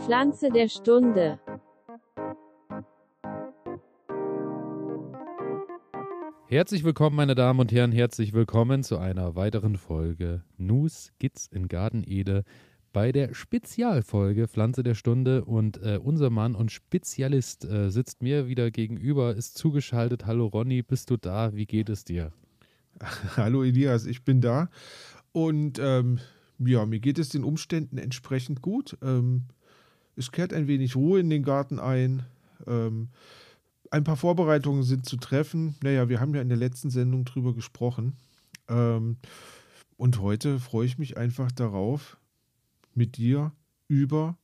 Pflanze der Stunde. Herzlich willkommen, meine Damen und Herren, herzlich willkommen zu einer weiteren Folge News Gits in Garten Ede bei der Spezialfolge Pflanze der Stunde und äh, unser Mann und Spezialist äh, sitzt mir wieder gegenüber, ist zugeschaltet. Hallo Ronny, bist du da? Wie geht es dir? Hallo Elias, ich bin da und ähm, ja, mir geht es den Umständen entsprechend gut. Ähm, es kehrt ein wenig Ruhe in den Garten ein. Ähm, ein paar Vorbereitungen sind zu treffen. Naja, wir haben ja in der letzten Sendung drüber gesprochen. Ähm, und heute freue ich mich einfach darauf, mit dir über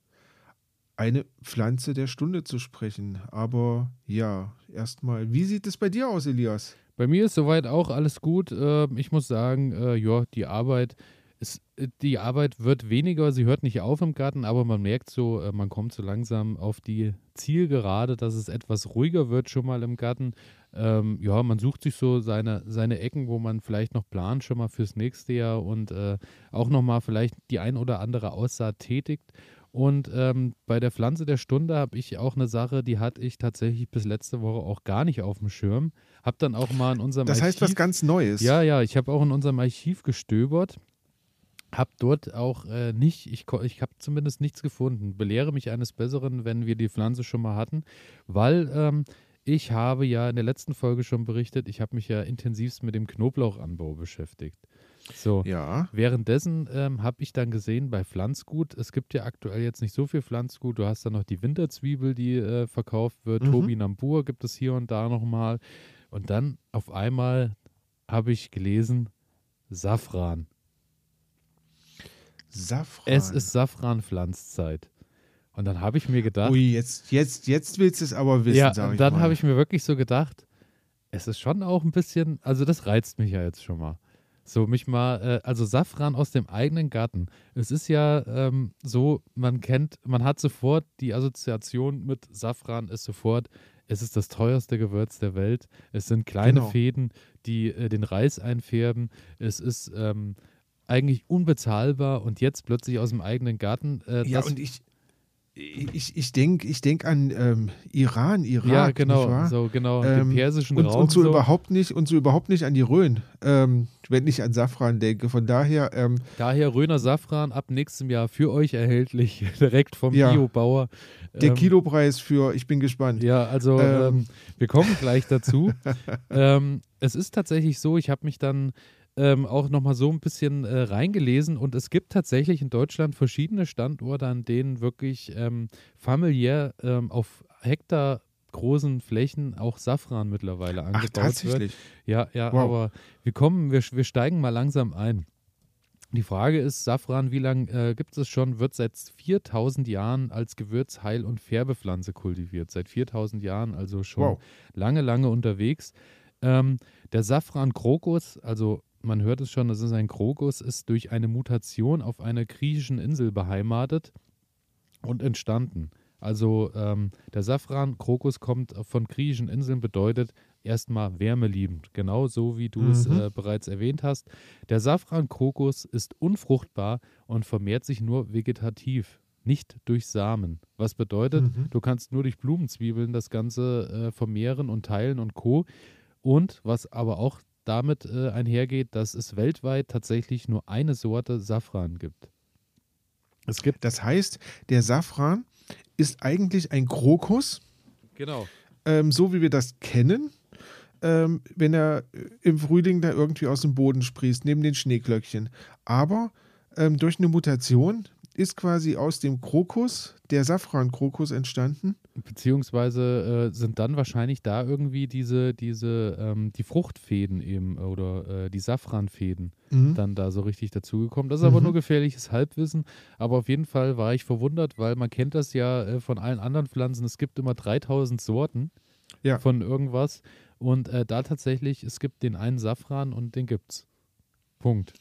eine Pflanze der Stunde zu sprechen. Aber ja, erstmal, wie sieht es bei dir aus, Elias? Bei mir ist soweit auch alles gut. Ähm, ich muss sagen, äh, ja, die Arbeit es, äh, die Arbeit wird weniger, sie hört nicht auf im Garten, aber man merkt so, äh, man kommt so langsam auf die Zielgerade, dass es etwas ruhiger wird schon mal im Garten. Ähm, ja, man sucht sich so seine, seine Ecken, wo man vielleicht noch plant, schon mal fürs nächste Jahr und äh, auch nochmal vielleicht die ein oder andere Aussaat tätigt. Und ähm, bei der Pflanze der Stunde habe ich auch eine Sache, die hatte ich tatsächlich bis letzte Woche auch gar nicht auf dem Schirm. Habe dann auch mal in unserem Das heißt Archiv, was ganz Neues. Ja, ja, ich habe auch in unserem Archiv gestöbert habe dort auch äh, nicht, ich, ich habe zumindest nichts gefunden. Belehre mich eines Besseren, wenn wir die Pflanze schon mal hatten, weil ähm, ich habe ja in der letzten Folge schon berichtet, ich habe mich ja intensivst mit dem Knoblauchanbau beschäftigt. So, ja. währenddessen ähm, habe ich dann gesehen bei Pflanzgut, es gibt ja aktuell jetzt nicht so viel Pflanzgut, du hast dann noch die Winterzwiebel, die äh, verkauft wird, mhm. Tobi Nambur gibt es hier und da nochmal und dann auf einmal habe ich gelesen, Safran. Safran. Es ist Safranpflanzzeit. Und dann habe ich mir gedacht. Ui, jetzt, jetzt, jetzt willst du es aber wissen, ja, sag ich dann habe ich mir wirklich so gedacht, es ist schon auch ein bisschen, also das reizt mich ja jetzt schon mal. So, mich mal, äh, also Safran aus dem eigenen Garten. Es ist ja ähm, so, man kennt, man hat sofort die Assoziation mit Safran ist sofort, es ist das teuerste Gewürz der Welt. Es sind kleine Genau. Fäden, die äh, den Reis einfärben. Es ist ähm, eigentlich unbezahlbar und jetzt plötzlich aus dem eigenen Garten. Äh, Ja, und ich, ich, ich denke ich denk an ähm, Iran, Irak, ja, genau, so genau, Ähm, den persischen und, Raum. und so, so. überhaupt nicht und so überhaupt nicht an die Rhön, ähm, wenn ich an Safran denke. Von daher, ähm, Daher Röner Safran ab nächstem Jahr für euch erhältlich, direkt vom Ja. Biobauer. der Ähm, Kilopreis für, ich bin gespannt. Ja, also ähm, wir kommen gleich dazu. es ist tatsächlich so, ich habe mich dann ähm, auch nochmal so ein bisschen äh, reingelesen und es gibt tatsächlich in Deutschland verschiedene Standorte, an denen wirklich ähm, familiär ähm, auf Hektar großen Flächen auch Safran mittlerweile Ach, angebaut wird. tatsächlich. Ja, ja, Wow. aber wir kommen, wir, wir steigen mal langsam ein. Die Frage ist, Safran, wie lange äh, gibt es schon? Wird seit 4000 Jahren als Gewürz-, Heil- und Färbepflanze kultiviert. Seit 4000 Jahren, also schon Wow. lange, lange unterwegs. Ähm, der Safran Krokus, also man hört es schon, das ist ein Krokus, ist durch eine Mutation auf einer griechischen Insel beheimatet und entstanden. Also ähm, der Safran Krokus kommt von griechischen Inseln, bedeutet erstmal wärmeliebend, genau so wie du es Mhm. äh, bereits erwähnt hast. Der Safran Krokus ist unfruchtbar und vermehrt sich nur vegetativ, nicht durch Samen. Was bedeutet, Mhm. du kannst nur durch Blumenzwiebeln das Ganze äh, vermehren und teilen und co. Und was aber auch damit äh, einhergeht, dass es weltweit tatsächlich nur eine Sorte Safran gibt. Es gibt Das heißt, der Safran ist eigentlich ein Krokus, genau ähm, so wie wir das kennen, ähm, wenn er äh, im Frühling da irgendwie aus dem Boden sprießt, neben den Schneeglöckchen. Aber ähm, durch eine Mutation ist quasi aus dem Krokus der Safran-Krokus entstanden. Beziehungsweise äh, sind dann wahrscheinlich da irgendwie diese, diese, ähm, die Fruchtfäden eben oder äh, die Safranfäden Mhm. dann da so richtig dazugekommen. Das ist aber Mhm. nur gefährliches Halbwissen. Aber auf jeden Fall war ich verwundert, weil man kennt das ja äh, von allen anderen Pflanzen. Es gibt immer 3000 Sorten Ja. von irgendwas. Und äh, da tatsächlich, es gibt den einen Safran und den gibt's. Punkt.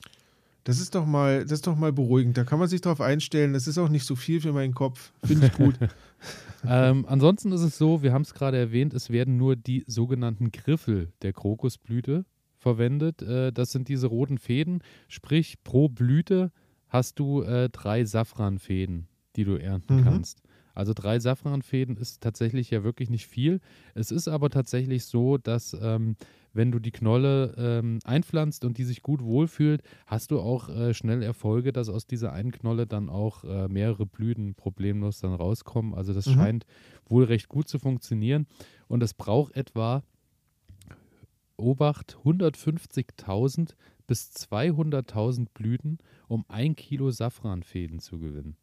Das ist doch mal, das ist doch mal beruhigend. Da kann man sich drauf einstellen. Das ist auch nicht so viel für meinen Kopf. Finde ich gut. ähm, ansonsten ist es so, wir haben es gerade erwähnt, es werden nur die sogenannten Griffel der Krokusblüte verwendet. Äh, das sind diese roten Fäden. Sprich, pro Blüte hast du äh, drei Safranfäden, die du ernten Mhm. kannst. Also drei Safranfäden ist tatsächlich ja wirklich nicht viel. Es ist aber tatsächlich so, dass ähm, wenn du die Knolle ähm, einpflanzt und die sich gut wohlfühlt, hast du auch äh, schnell Erfolge, dass aus dieser einen Knolle dann auch äh, mehrere Blüten problemlos dann rauskommen. Also das mhm. scheint wohl recht gut zu funktionieren. Und es braucht etwa, Obacht, 150.000 bis 200.000 Blüten, um ein Kilo Safranfäden zu gewinnen.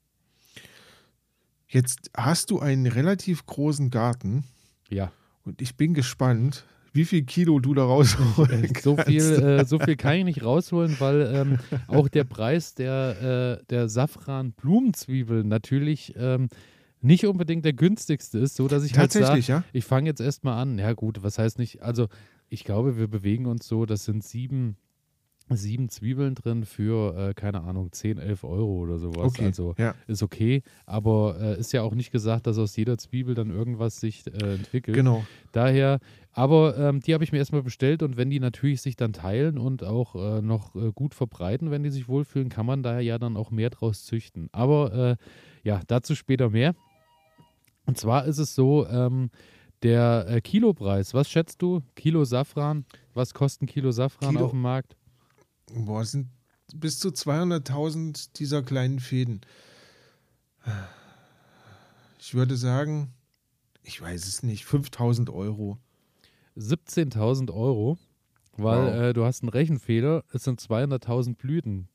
Jetzt hast du einen relativ großen Garten. Ja. Und ich bin gespannt, wie viel Kilo du da rausholen kannst. So viel, äh, so viel kann ich nicht rausholen, weil ähm, auch der Preis der, äh, der Safran-Blumenzwiebeln natürlich ähm, nicht unbedingt der günstigste ist, so dass ich halt sage, ja? ich fange jetzt erstmal an. Ja gut, was heißt nicht, also ich glaube, wir bewegen uns so, das sind sieben, sieben Zwiebeln drin für, äh, keine Ahnung, 10, 11 Euro oder sowas. Okay, also ja. ist okay, aber äh, ist ja auch nicht gesagt, dass aus jeder Zwiebel dann irgendwas sich äh, entwickelt. Genau. Daher, aber ähm, die habe ich mir erstmal bestellt und wenn die natürlich sich dann teilen und auch äh, noch äh, gut verbreiten, wenn die sich wohlfühlen, kann man da ja dann auch mehr draus züchten. Aber äh, ja, dazu später mehr. Und zwar ist es so, ähm, der Kilopreis, was schätzt du? Kilo Safran, was kostet ein Kilo Safran Kilo, auf dem Markt? Boah, sind bis zu 200.000 dieser kleinen Fäden. Ich würde sagen, ich weiß es nicht, 5.000 Euro. 17.000 Euro, weil wow. äh, du hast einen Rechenfehler, es sind 200.000 Blüten.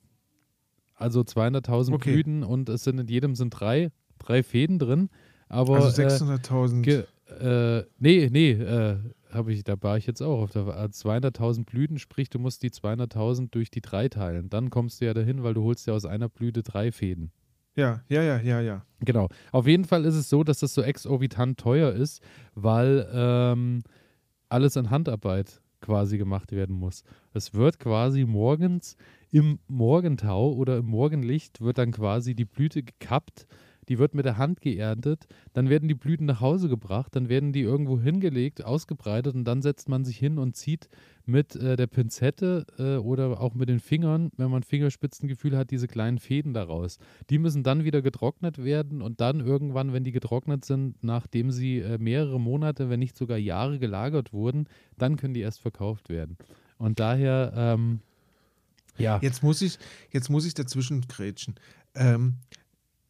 Also 200.000 okay. Blüten und es sind in jedem sind drei, drei Fäden drin. Aber, also 600.000. Äh, äh, nee, nee, äh, habe ich, da war ich jetzt auch auf der 200.000 Blüten, sprich, du musst die 200.000 durch die drei teilen. Dann kommst du ja dahin, weil du holst ja aus einer Blüte drei Fäden. Ja, ja, ja, ja, ja. Genau. Auf jeden Fall ist es so, dass das so exorbitant teuer ist, weil ähm, alles in Handarbeit quasi gemacht werden muss. Es wird quasi morgens im Morgentau oder im Morgenlicht wird dann quasi die Blüte gekappt die wird mit der Hand geerntet, dann werden die Blüten nach Hause gebracht, dann werden die irgendwo hingelegt, ausgebreitet und dann setzt man sich hin und zieht mit äh, der Pinzette äh, oder auch mit den Fingern, wenn man Fingerspitzengefühl hat, diese kleinen Fäden daraus. Die müssen dann wieder getrocknet werden und dann irgendwann, wenn die getrocknet sind, nachdem sie äh, mehrere Monate, wenn nicht sogar Jahre gelagert wurden, dann können die erst verkauft werden. Und daher, ähm, ja. Jetzt muss ich, jetzt muss ich dazwischen grätschen. Ähm,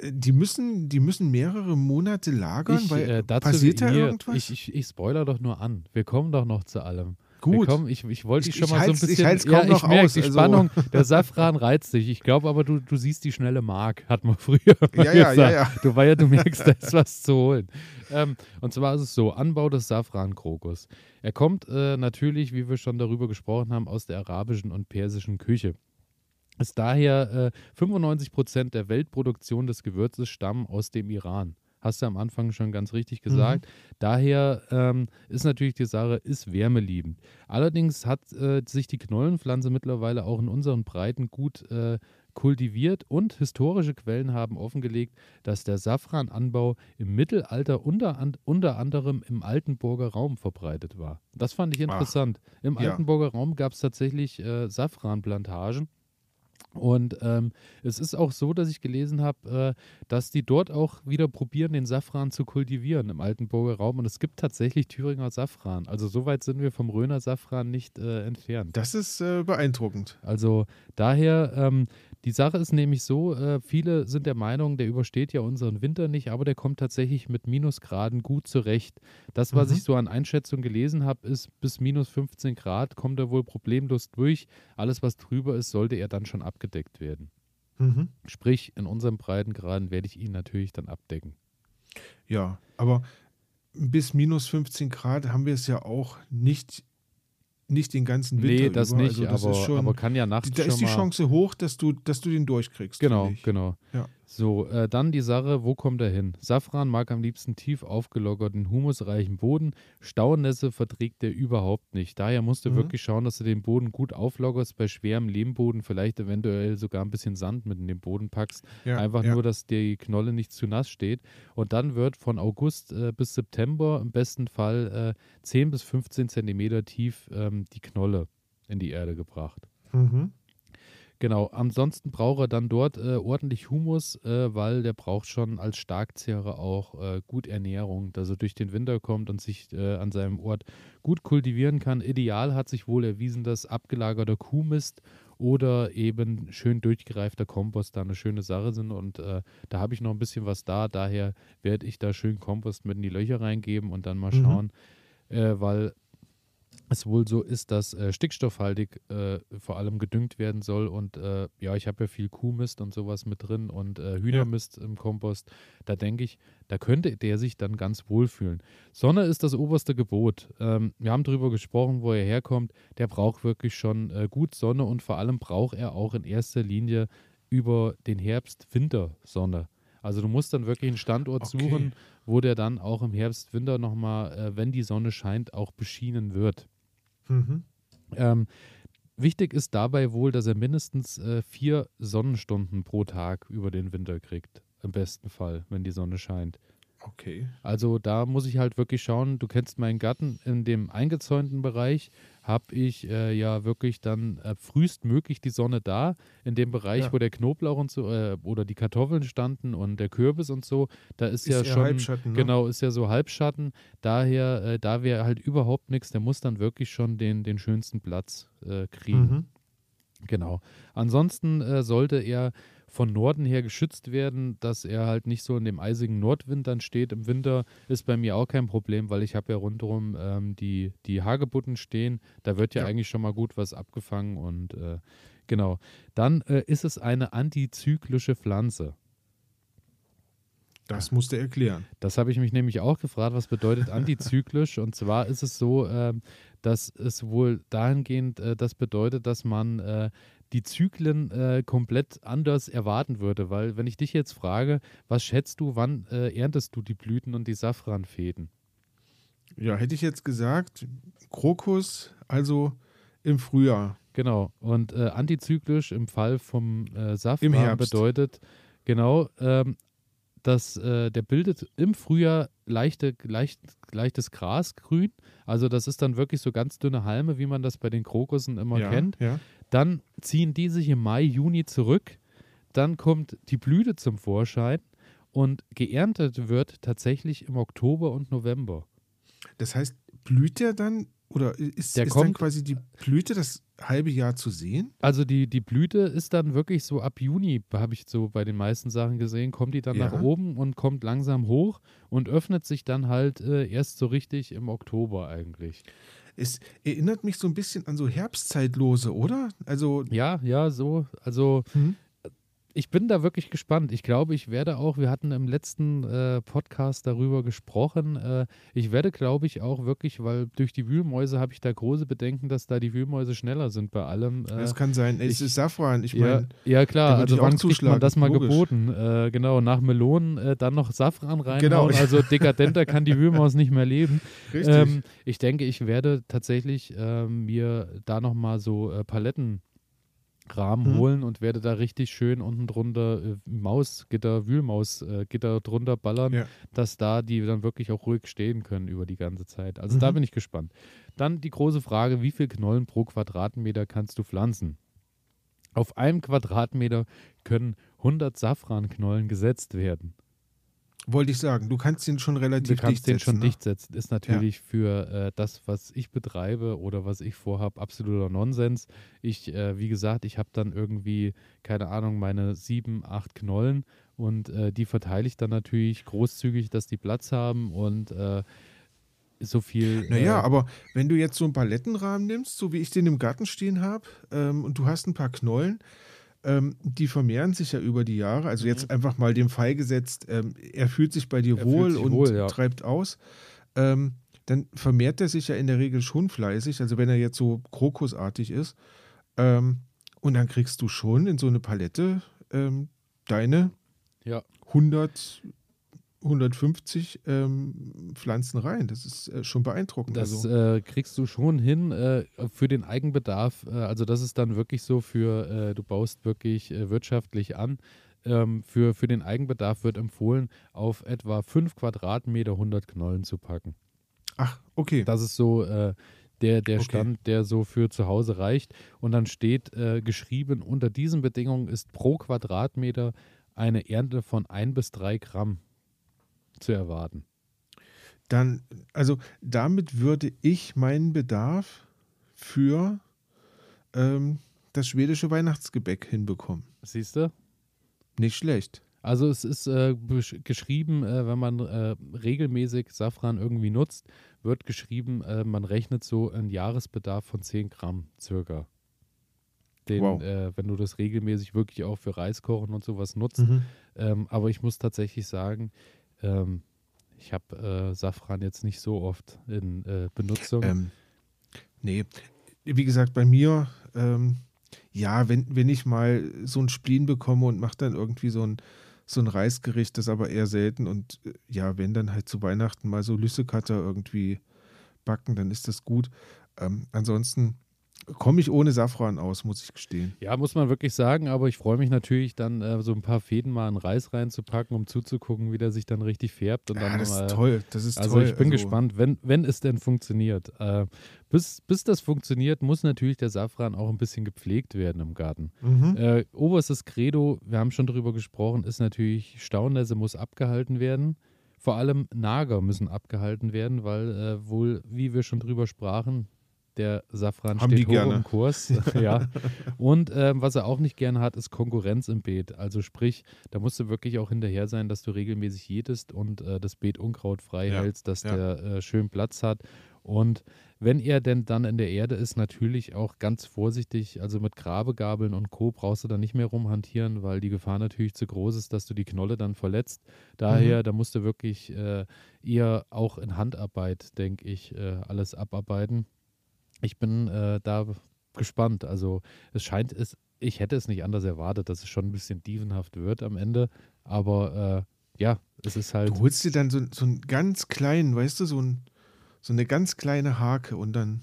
die müssen, die müssen mehrere Monate lagern, ich, weil äh, passiert da irgendwas? Ich, ich, ich spoiler doch nur an. Wir kommen doch noch zu allem. Gut. Kommen, ich, ich wollte dich schon mal so ein bisschen. Ich halte es kaum ja, noch merk, aus. Die also. Spannung, der Safran reizt dich. Ich glaube aber, du, du siehst die schnelle Mark, hat man früher ja, ja, ja, ja. Du, weil ja, du merkst, da ist was zu holen. Ähm, und zwar ist es so: Anbau des Safrankrokus. Er kommt äh, natürlich, wie wir schon darüber gesprochen haben, aus der arabischen und persischen Küche ist daher äh, 95 Prozent der Weltproduktion des Gewürzes stammen aus dem Iran. Hast du am Anfang schon ganz richtig gesagt. Mhm. Daher ähm, ist natürlich die Sache, ist wärmeliebend. Allerdings hat äh, sich die Knollenpflanze mittlerweile auch in unseren Breiten gut äh, kultiviert und historische Quellen haben offengelegt, dass der Safrananbau im Mittelalter unter, an, unter anderem im Altenburger Raum verbreitet war. Das fand ich interessant. Ach, Im ja. Altenburger Raum gab es tatsächlich äh, Safranplantagen und ähm, es ist auch so, dass ich gelesen habe, äh, dass die dort auch wieder probieren, den Safran zu kultivieren im Altenburger Raum. Und es gibt tatsächlich Thüringer Safran. Also so weit sind wir vom Röner Safran nicht äh, entfernt. Das ist äh, beeindruckend. Also daher, ähm, die Sache ist nämlich so, äh, viele sind der Meinung, der übersteht ja unseren Winter nicht, aber der kommt tatsächlich mit Minusgraden gut zurecht. Das, was mhm. ich so an Einschätzung gelesen habe, ist, bis minus 15 Grad kommt er wohl problemlos durch. Alles, was drüber ist, sollte er dann schon abgedeckt werden. Mhm. Sprich, in unserem Breitengraden werde ich ihn natürlich dann abdecken. Ja, aber bis minus 15 Grad haben wir es ja auch nicht nicht den ganzen Winter Nee, das über. nicht, also das aber, schon, aber kann ja nachts Da ist die Chance hoch, dass du, dass du den durchkriegst. Genau, genau. Ja. So, äh, dann die Sache, wo kommt er hin? Safran mag am liebsten tief aufgelockerten, humusreichen Boden. Staunässe verträgt er überhaupt nicht. Daher musst du mhm. wirklich schauen, dass du den Boden gut auflockerst. Bei schwerem Lehmboden vielleicht eventuell sogar ein bisschen Sand mit in den Boden packst. Ja, Einfach ja. nur, dass die Knolle nicht zu nass steht. Und dann wird von August äh, bis September im besten Fall äh, 10 bis 15 Zentimeter tief ähm, die Knolle in die Erde gebracht. Mhm. Genau, ansonsten braucht er dann dort äh, ordentlich Humus, äh, weil der braucht schon als Starkzehrer auch äh, gut Ernährung, dass er durch den Winter kommt und sich äh, an seinem Ort gut kultivieren kann. Ideal hat sich wohl erwiesen, dass abgelagerter Kuhmist oder eben schön durchgereifter Kompost da eine schöne Sache sind und äh, da habe ich noch ein bisschen was da, daher werde ich da schön Kompost mit in die Löcher reingeben und dann mal Mhm. schauen, äh, weil es wohl so ist, dass äh, stickstoffhaltig äh, vor allem gedüngt werden soll. Und äh, ja, ich habe ja viel Kuhmist und sowas mit drin und äh, Hühnermist im Kompost. Da denke ich, da könnte der sich dann ganz wohlfühlen. Sonne ist das oberste Gebot. Ähm, wir haben darüber gesprochen, wo er herkommt. Der braucht wirklich schon äh, gut Sonne und vor allem braucht er auch in erster Linie über den Herbst Winter Sonne. Also du musst dann wirklich einen Standort Okay. suchen, wo der dann auch im Herbst, Winter nochmal, äh, wenn die Sonne scheint, auch beschienen wird. Mhm. Ähm, wichtig ist dabei wohl, dass er mindestens äh, vier Sonnenstunden pro Tag über den Winter kriegt. Im besten Fall, wenn die Sonne scheint. Okay. Also da muss ich halt wirklich schauen, du kennst meinen Garten, in dem eingezäunten Bereich habe ich äh, ja wirklich dann äh, frühestmöglich die Sonne da. In dem Bereich, Ja. wo der Knoblauch und so äh, oder die Kartoffeln standen und der Kürbis und so, da ist, Ist ja schon, Halbschatten, ne? genau, ist ja so Halbschatten. Daher, äh, da wäre halt überhaupt nichts, der muss dann wirklich schon den, den schönsten Platz äh, kriegen. Mhm. Genau. Ansonsten äh, sollte er von Norden her geschützt werden, dass er halt nicht so in dem eisigen Nordwind dann steht. Im Winter ist bei mir auch kein Problem, weil ich habe ja rundherum ähm, die, die Hagebutten stehen. Da wird ja, Ja. eigentlich schon mal gut was abgefangen und äh, genau. Dann äh, ist es eine antizyklische Pflanze. Das musst du erklären. Das habe ich mich nämlich auch gefragt, was bedeutet antizyklisch? Und zwar ist es so, ähm, dass es wohl dahingehend äh, das bedeutet, dass man äh, die Zyklen äh, komplett anders erwarten würde. Weil wenn ich dich jetzt frage, was schätzt du, wann äh, erntest du die Blüten und die Safranfäden? Ja, hätte ich jetzt gesagt, Krokus, also im Frühjahr. Genau. Und äh, antizyklisch im Fall vom äh, Safran bedeutet, genau, ähm, dass äh, der bildet im Frühjahr leichte, leicht, leichtes Grasgrün. Also das ist dann wirklich so ganz dünne Halme, wie man das bei den Krokussen immer ja, kennt. Ja. Dann ziehen die sich im Mai, Juni zurück. Dann kommt die Blüte zum Vorschein und geerntet wird tatsächlich im Oktober und November. Das heißt, blüht der dann oder ist, Der ist dann kommt- quasi die Blüte das halbe Jahr zu sehen? Also die, die Blüte ist dann wirklich so ab Juni, habe ich so bei den meisten Sachen gesehen, kommt die dann Ja. nach oben und kommt langsam hoch und öffnet sich dann halt äh, erst so richtig im Oktober eigentlich. Es erinnert mich so ein bisschen an so Herbstzeitlose, oder? Also, Ja, ja, so. Also hm? Ich bin da wirklich gespannt. Ich glaube, ich werde auch, wir hatten im letzten äh, Podcast darüber gesprochen, äh, ich werde, glaube ich, auch wirklich, weil durch die Wühlmäuse habe ich da große Bedenken, dass da die Wühlmäuse schneller sind bei allem. Äh, das kann sein. Es ich- ist Safran. Ich ja, meine, ja, klar, also wann kriegt man das mal logisch. geboten? Äh, genau, nach Melonen äh, dann noch Safran reinhauen, Genau. also dekadenter kann die Wühlmaus nicht mehr leben. richtig. Ähm, ich denke, ich werde tatsächlich ähm, mir da nochmal so äh, Palettenrahmen Mhm. holen und werde da richtig schön unten drunter äh, Mausgitter, Wühlmausgitter äh, Gitter drunter ballern, Ja. dass da die dann wirklich auch ruhig stehen können über die ganze Zeit. Also da Mhm. bin ich gespannt. Dann die große Frage, wie viel Knollen pro Quadratmeter kannst du pflanzen? Auf einem Quadratmeter können 100 Safranknollen gesetzt werden. Wollte ich sagen, du kannst ihn schon relativ Du kannst dicht den setzen, schon ne? dicht setzen. Ist natürlich für äh, das, was ich betreibe oder was ich vorhabe, absoluter Nonsens. Ich, äh, wie gesagt, ich habe dann irgendwie, keine Ahnung, meine sieben, acht Knollen und äh, die verteile ich dann natürlich großzügig, dass die Platz haben und äh, so viel. Naja, äh, aber wenn du jetzt so einen Palettenrahmen nimmst, so wie ich den im Garten stehen habe, ähm, und du hast ein paar Knollen, ähm, die vermehren sich ja über die Jahre. Also jetzt einfach mal dem Fall gesetzt, ähm, er fühlt sich bei dir Mhm. Er wohl und wohl, ja. treibt aus. Ähm, dann vermehrt er sich ja in der Regel schon fleißig, also wenn er jetzt so krokusartig ist. Ähm, und dann kriegst du schon in so eine Palette ähm, deine Ja. 100, 150 ähm, Pflanzen rein. Das ist äh, schon beeindruckend. Das also. äh, kriegst du schon hin äh, für den Eigenbedarf. Äh, also das ist dann wirklich so für, äh, du baust wirklich äh, wirtschaftlich an. Ähm, für, für den Eigenbedarf wird empfohlen, auf etwa 5 Quadratmeter 100 Knollen zu packen. Ach, okay. Das ist so Der, der Okay. Stand, der so für zu Hause reicht. Und dann steht geschrieben, unter diesen Bedingungen ist pro Quadratmeter eine Ernte von ein bis drei Gramm zu erwarten. Dann, also damit würde ich meinen Bedarf für ähm, das schwedische Weihnachtsgebäck hinbekommen. Siehst du? Nicht schlecht. Also es ist äh, geschrieben, äh, wenn man äh, regelmäßig Safran irgendwie nutzt, wird geschrieben, äh, man rechnet so einen Jahresbedarf von 10 Gramm circa. Den, Wow. äh, wenn du das regelmäßig wirklich auch für Reiskochen und sowas nutzt. Mhm. Ähm, aber ich muss tatsächlich sagen, ähm, ich habe äh, Safran jetzt nicht so oft in äh, Benutzung. Ähm, nee, wie gesagt, bei mir, ähm, ja, wenn, wenn ich mal so ein Spleen bekomme und mache dann irgendwie so ein, so ein Reisgericht, das aber eher selten und äh, ja, wenn dann halt zu Weihnachten mal so Lüssekatter irgendwie backen, dann ist das gut. Ähm, ansonsten komme ich ohne Safran aus, muss ich gestehen. Ja, muss man wirklich sagen, aber ich freue mich natürlich dann, äh, so ein paar Fäden mal in Reis reinzupacken, um zuzugucken, wie der sich dann richtig färbt. Und Ja, dann das mal, ist toll, das ist Also toll. ich bin gespannt, wenn, wenn es denn funktioniert. Äh, bis, bis das funktioniert, muss natürlich der Safran auch ein bisschen gepflegt werden im Garten. Mhm. Äh, oberstes Credo, wir haben schon drüber gesprochen, ist natürlich, Staunässe muss abgehalten werden. Vor allem Nager müssen abgehalten werden, weil äh, wohl, wie wir schon drüber sprachen, der Safran Haben steht hoch gerne. im Kurs. ja. Und ähm, was er auch nicht gerne hat, ist Konkurrenz im Beet. Also sprich, da musst du wirklich auch hinterher sein, dass du regelmäßig jätest und äh, das Beet unkrautfrei Ja, hältst, dass ja. der äh, schön Platz hat. Und wenn er denn dann in der Erde ist, natürlich auch ganz vorsichtig. Also mit Grabegabeln und Co. brauchst du da nicht mehr rumhantieren, weil die Gefahr natürlich zu groß ist, dass du die Knolle dann verletzt. Daher, da musst du wirklich äh, eher auch in Handarbeit, denke ich, äh, alles abarbeiten. Ich bin äh, da gespannt. Also es scheint, es, ich hätte es nicht anders erwartet, dass es schon ein bisschen dievenhaft wird am Ende. Aber äh, ja, es ist halt. Du holst dir dann so, so einen ganz kleinen, weißt du, so, ein, so eine ganz kleine Hake und dann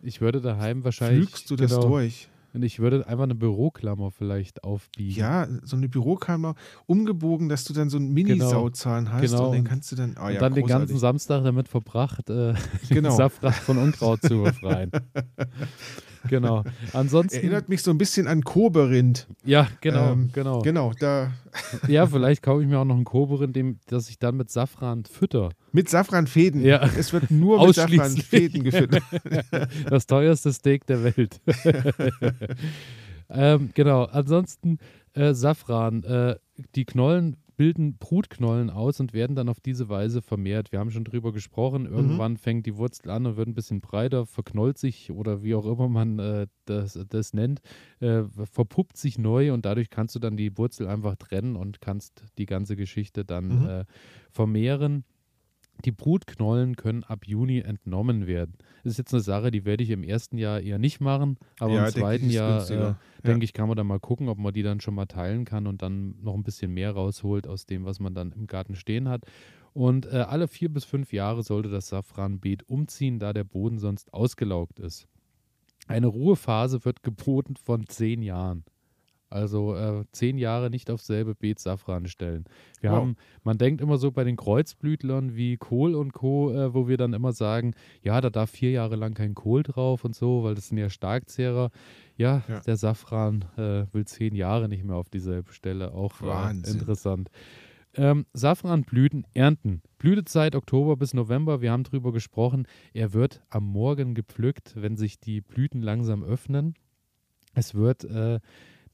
Ich würde daheim wahrscheinlich. pflügst du das genau, durch. Und ich würde einfach eine Büroklammer vielleicht aufbiegen. Ja, so eine Bürokammer umgebogen, dass du dann so einen Mini-Sauzahn hast Genau. und den kannst du dann, ah und ja, dann den ganzen großartig. Samstag damit verbracht, äh, Genau. den Safran von Unkraut zu befreien. genau. Ansonsten. Erinnert mich so ein bisschen an Koberind. ja, genau, Ähm, genau. Genau, da Ja, vielleicht kaufe ich mir auch noch einen Koberin, dem, dass ich dann mit Safran fütter. mit Safranfäden. Ja. Es wird nur mit. Safranfäden gefüttert. Das teuerste Steak der Welt. ähm, genau, ansonsten äh, Safran. Äh, die Knollen bilden Brutknollen aus und werden dann auf diese Weise vermehrt. Wir haben schon drüber gesprochen. Irgendwann fängt die Wurzel an und wird ein bisschen breiter, verknollt sich oder wie auch immer man äh, das, das nennt, äh, verpuppt sich neu und dadurch kannst du dann die Wurzel einfach trennen und kannst die ganze Geschichte dann Mhm. äh, vermehren. Die Brutknollen können ab Juni entnommen werden. Das ist jetzt eine Sache, die werde ich im ersten Jahr eher nicht machen, aber Ja, im zweiten Jahr, äh, günstiger. denke ich, kann man da mal gucken, ob man die dann schon mal teilen kann und dann noch ein bisschen mehr rausholt aus dem, was man dann im Garten stehen hat. Und äh, alle vier bis fünf Jahre sollte das Safranbeet umziehen, da der Boden sonst ausgelaugt ist. Eine Ruhephase wird geboten von zehn Jahren. Also äh, zehn Jahre nicht aufs selbe Beet Safran stellen. Wir Wow. haben, man denkt immer so bei den Kreuzblütlern wie Kohl und Co., äh, wo wir dann immer sagen, ja, da darf vier Jahre lang kein Kohl drauf und so, weil das sind ja Starkzehrer. Ja, Ja. der Safran äh, will zehn Jahre nicht mehr auf dieselbe Stelle. Auch äh, interessant. Ähm, Safranblüten ernten. Blütezeit Oktober bis November. Wir haben drüber gesprochen. Er wird am Morgen gepflückt, wenn sich die Blüten langsam öffnen. Es wird äh,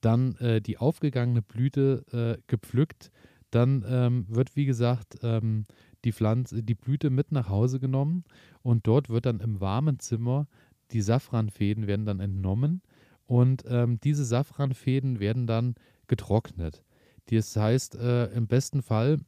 dann äh, die aufgegangene Blüte äh, gepflückt. Dann ähm, wird, wie gesagt, ähm, die, Pflanze, die Blüte mit nach Hause genommen und dort wird dann im warmen Zimmer die Safranfäden werden dann entnommen und ähm, diese Safranfäden werden dann getrocknet. Das heißt, äh, im besten Fall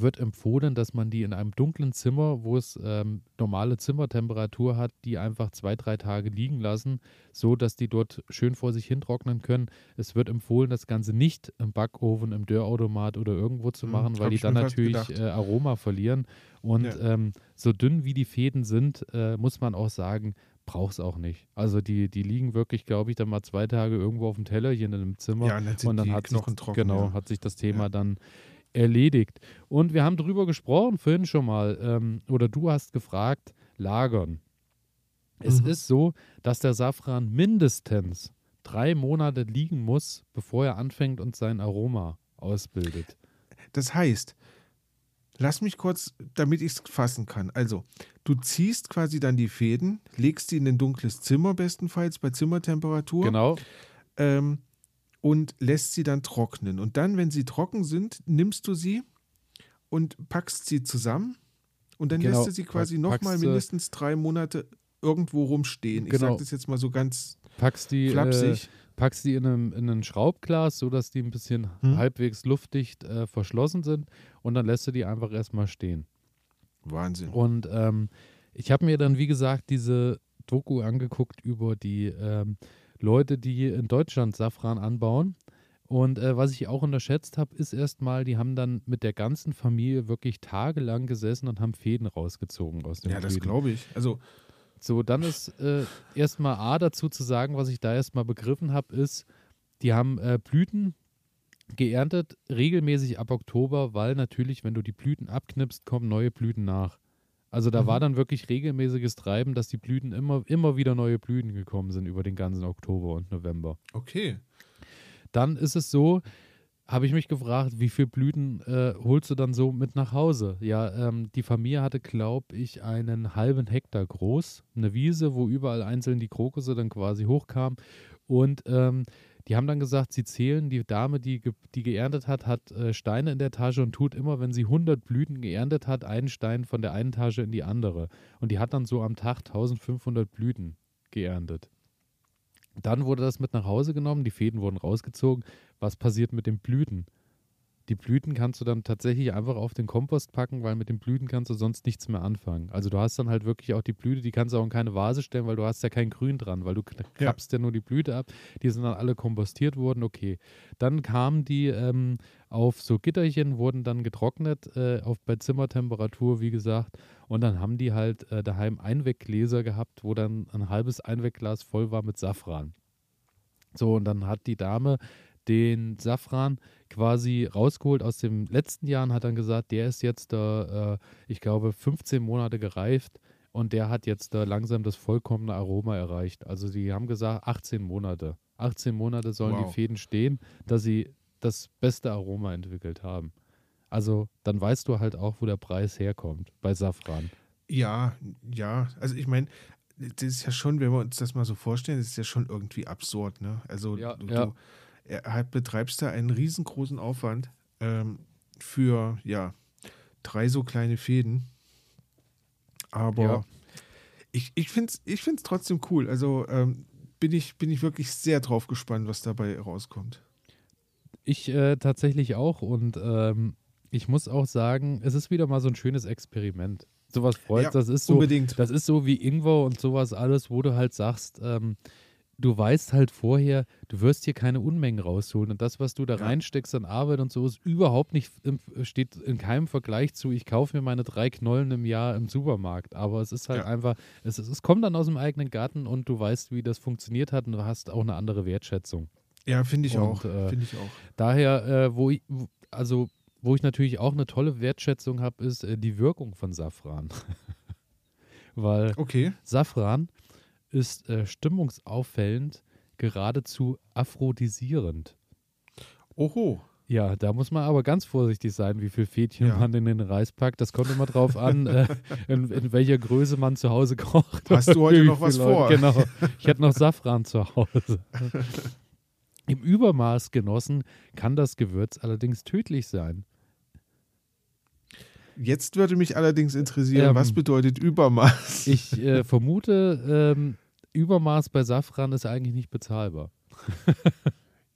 wird empfohlen, dass man die in einem dunklen Zimmer, wo es ähm, normale Zimmertemperatur hat, die einfach zwei, drei Tage liegen lassen, so dass die dort schön vor sich hin trocknen können. Es wird empfohlen, das Ganze nicht im Backofen, im Dörrautomat oder irgendwo zu Hm, machen, weil hab die dann natürlich äh, Aroma verlieren. Und Ja. ähm, so dünn wie die Fäden sind, äh, muss man auch sagen, braucht es auch nicht. Also die, die liegen wirklich, glaube ich, dann mal zwei Tage irgendwo auf dem Tellerchen in einem Zimmer Ja, und dann und dann die hat sich, trocken. genau, ja. hat sich das Thema Ja. dann erledigt. Und wir haben drüber gesprochen, vorhin schon mal, ähm, oder du hast gefragt, lagern. Es Mhm. ist so, dass der Safran mindestens drei Monate liegen muss, bevor er anfängt und sein Aroma ausbildet. Das heißt, lass mich kurz, damit ich es fassen kann. Also, du ziehst quasi dann die Fäden, legst sie in ein dunkles Zimmer bestenfalls bei Zimmertemperatur Genau, ähm, und lässt sie dann trocknen. Und dann, wenn sie trocken sind, nimmst du sie und packst sie zusammen und dann Genau, lässt du sie quasi nochmal mindestens drei Monate irgendwo rumstehen. Ich Genau. sage das jetzt mal so ganz packst die, äh, flapsig. packst die in, einem, in ein Schraubglas, sodass die ein bisschen Hm. halbwegs luftdicht äh, verschlossen sind und dann lässt du die einfach erstmal stehen. Wahnsinn. Und ähm, ich habe mir dann, wie gesagt, diese Doku angeguckt über die ähm, Leute, die in Deutschland Safran anbauen. Und äh, was ich auch unterschätzt habe, ist erstmal, die haben dann mit der ganzen Familie wirklich tagelang gesessen und haben Fäden rausgezogen aus den Ja, das Blüten. glaube ich. Also, So, dann ist äh, erstmal A dazu zu sagen, was ich da erstmal begriffen habe, ist, die haben äh, Blüten geerntet, regelmäßig ab Oktober, weil natürlich, wenn du die Blüten abknippst, kommen neue Blüten nach. Also da Mhm. war dann wirklich regelmäßiges Treiben, dass die Blüten immer, immer wieder neue Blüten gekommen sind über den ganzen Oktober und November. okay. Dann ist es so, habe ich mich gefragt, wie viele Blüten äh, holst du dann so mit nach Hause? Ja, ähm, die Familie hatte, glaube ich, einen halben Hektar groß, eine Wiese, wo überall einzeln die Krokusse dann quasi hochkamen. Und ähm, die haben dann gesagt, sie zählen, die Dame, die, ge die geerntet hat, hat äh, Steine in der Tasche und tut immer, wenn sie 100 Blüten geerntet hat, einen Stein von der einen Tasche in die andere. Und die hat dann so am Tag 1500 Blüten geerntet. Dann wurde das mit nach Hause genommen, die Fäden wurden rausgezogen. Was passiert mit den Blüten? Die Blüten kannst du dann tatsächlich einfach auf den Kompost packen, weil mit den Blüten kannst du sonst nichts mehr anfangen. Also du hast dann halt wirklich auch die Blüte, die kannst du auch in keine Vase stellen, weil du hast ja kein Grün dran, weil du kn- Ja. klappst ja nur die Blüte ab. Die sind dann alle kompostiert worden, okay. Dann kamen die ähm, auf so Gitterchen, wurden dann getrocknet äh, auf, bei Zimmertemperatur, wie gesagt. Und dann haben die halt äh, daheim Einweggläser gehabt, wo dann ein halbes Einwegglas voll war mit Safran. So, und dann hat die Dame den Safran quasi rausgeholt aus dem letzten Jahr und hat dann gesagt, der ist jetzt da, äh, ich glaube, 15 Monate gereift und der hat jetzt da langsam das vollkommene Aroma erreicht. Also die haben gesagt, 18 Monate. 18 Monate sollen Wow. die Fäden stehen, dass sie das beste Aroma entwickelt haben. Also dann weißt du halt auch, wo der Preis herkommt bei Safran. Ja, ja. Also ich meine, das ist ja schon, wenn wir uns das mal so vorstellen, das ist ja schon irgendwie absurd, ne? Also Ja, du, ja. du halt betreibst da einen riesengroßen Aufwand ähm, für, ja, drei so kleine Fäden. Aber Ja. ich, ich finde es ich find's trotzdem cool. Also ähm, bin, ich, bin ich wirklich sehr drauf gespannt, was dabei rauskommt. Ich äh, tatsächlich auch und ähm, ich muss auch sagen, es ist wieder mal so ein schönes Experiment. Sowas freut, Ja, das ist so, Unbedingt. das ist so wie Ingwer und sowas alles, wo du halt sagst, ähm, du weißt halt vorher, du wirst hier keine Unmengen rausholen und das, was du da Ja. reinsteckst an Arbeit und so, ist überhaupt nicht, im, steht in keinem Vergleich zu, ich kaufe mir meine drei Knollen im Jahr im Supermarkt. Aber es ist halt Ja. einfach, es, es kommt dann aus dem eigenen Garten und du weißt, wie das funktioniert hat und du hast auch eine andere Wertschätzung. Ja, finde ich Und, auch. äh, Finde ich auch. Daher, äh, wo ich, also wo ich natürlich auch eine tolle Wertschätzung habe, ist äh, die Wirkung von Safran. Weil Okay. Safran ist äh, stimmungsauffällend, geradezu aphrodisierend. Oho. Ja, da muss man aber ganz vorsichtig sein, wie viel Fädchen Ja. man in den Reis packt. Das kommt immer drauf an, äh, in, in welcher Größe man zu Hause kocht. Hast du heute noch was Leute- vor? Genau. Ich hätte noch Safran zu Hause. Im Übermaß genossen kann das Gewürz allerdings tödlich sein. Jetzt würde mich allerdings interessieren, Ähm, was bedeutet Übermaß? Ich äh, vermute, ähm, Übermaß bei Safran ist eigentlich nicht bezahlbar.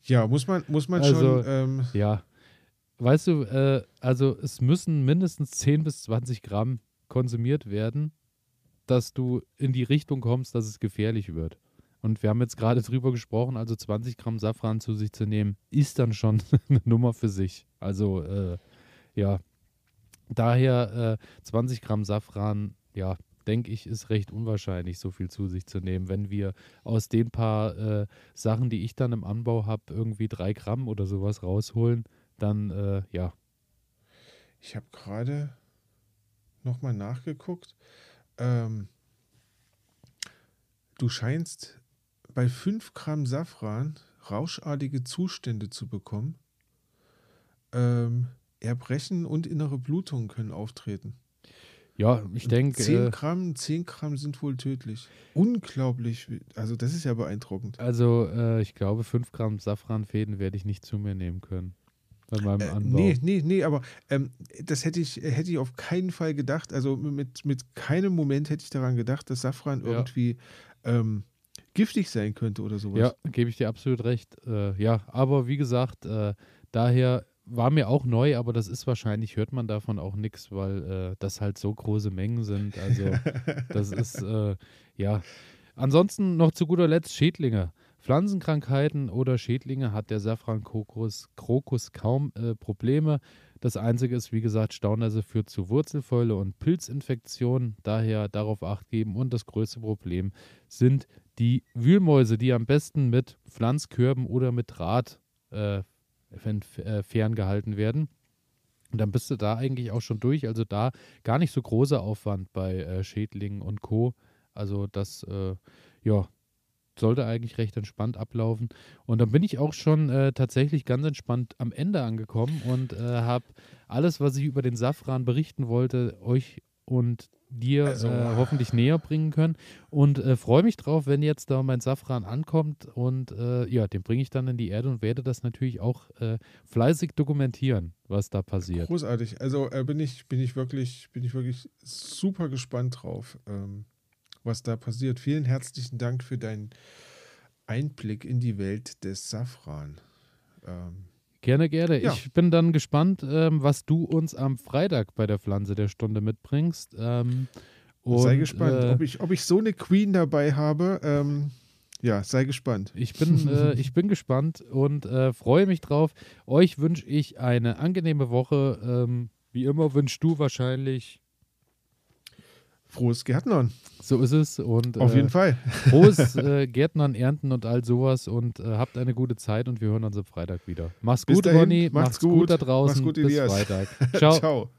Ja, muss man, muss man Also, schon. Ähm, Ja. Weißt du, äh, also es müssen mindestens 10 bis 20 Gramm konsumiert werden, dass du in die Richtung kommst, dass es gefährlich wird. Und wir haben jetzt gerade drüber gesprochen, also 20 Gramm Safran zu sich zu nehmen, ist dann schon eine Nummer für sich. Also, äh, ja, daher äh, 20 Gramm Safran, ja, denke ich, ist recht unwahrscheinlich, so viel zu sich zu nehmen. Wenn wir aus den paar äh, Sachen, die ich dann im Anbau habe, irgendwie drei Gramm oder sowas rausholen, dann, äh, ja, ich habe gerade nochmal nachgeguckt. Ähm, du scheinst bei 5 Gramm Safran rauschartige Zustände zu bekommen. Ähm, Erbrechen und innere Blutungen können auftreten. Ja, ich denke. 10 Äh, Gramm, 10 Gramm sind wohl tödlich. Unglaublich. Also, das ist ja beeindruckend. also, äh, ich glaube, 5 Gramm Safranfäden werde ich nicht zu mir nehmen können. Bei meinem Äh, Anbau. nee, nee, nee, aber ähm, das hätte ich, hätte ich auf keinen Fall gedacht. Also mit, mit keinem Moment hätte ich daran gedacht, dass Safran Ja. irgendwie ähm, giftig sein könnte oder sowas. Ja, gebe ich dir absolut recht. Äh, ja, aber wie gesagt, äh, daher war mir auch neu, aber das ist wahrscheinlich, hört man davon auch nichts, weil äh, das halt so große Mengen sind. Also das ist, äh, ja. Ansonsten noch zu guter Letzt Schädlinge. Pflanzenkrankheiten oder Schädlinge hat der Safran-Krokus Krokus kaum äh, Probleme. Das Einzige ist, wie gesagt, Staunässe führt zu Wurzelfäule und Pilzinfektionen. Daher darauf Acht geben. Und das größte Problem sind die Wühlmäuse, die am besten mit Pflanzkörben oder mit Draht äh, ferngehalten werden. Und dann bist du da eigentlich auch schon durch. Also da gar nicht so großer Aufwand bei äh, Schädlingen und Co. Also das, äh, ja, sollte eigentlich recht entspannt ablaufen. Und dann bin ich auch schon äh, tatsächlich ganz entspannt am Ende angekommen und äh, habe alles, was ich über den Safran berichten wollte, euch und dir Also- äh, hoffentlich näher bringen können. Und äh, freue mich drauf, wenn jetzt da mein Safran ankommt. Und äh, ja, den bringe ich dann in die Erde und werde das natürlich auch äh, fleißig dokumentieren, was da passiert. Großartig. Also äh, bin ich, bin ich wirklich, bin ich wirklich super gespannt drauf, ähm, was da passiert. Vielen herzlichen Dank für deinen Einblick in die Welt des Safran. Ähm, Gerne, gerne. Ja. Ich bin dann gespannt, ähm, was du uns am Freitag bei der Pflanze der Stunde mitbringst. Ähm, sei und, gespannt, äh, ob, ich, ob ich so eine Queen dabei habe. Ähm, ja, sei gespannt. Ich bin, äh, ich bin gespannt und äh, freue mich drauf. Euch wünsche ich eine angenehme Woche. Ähm, wie immer wünschst du wahrscheinlich, Frohes Gärtnern. so ist es. Und Auf äh, jeden Fall. frohes äh, Gärtnern, Ernten und all sowas. Und äh, habt eine gute Zeit und wir hören uns am Freitag wieder. Mach's Bis gut, dahin, Ronny. macht's Macht's gut, gut. da draußen. Mach's gut, Bis Elias. Freitag. Ciao. Ciao.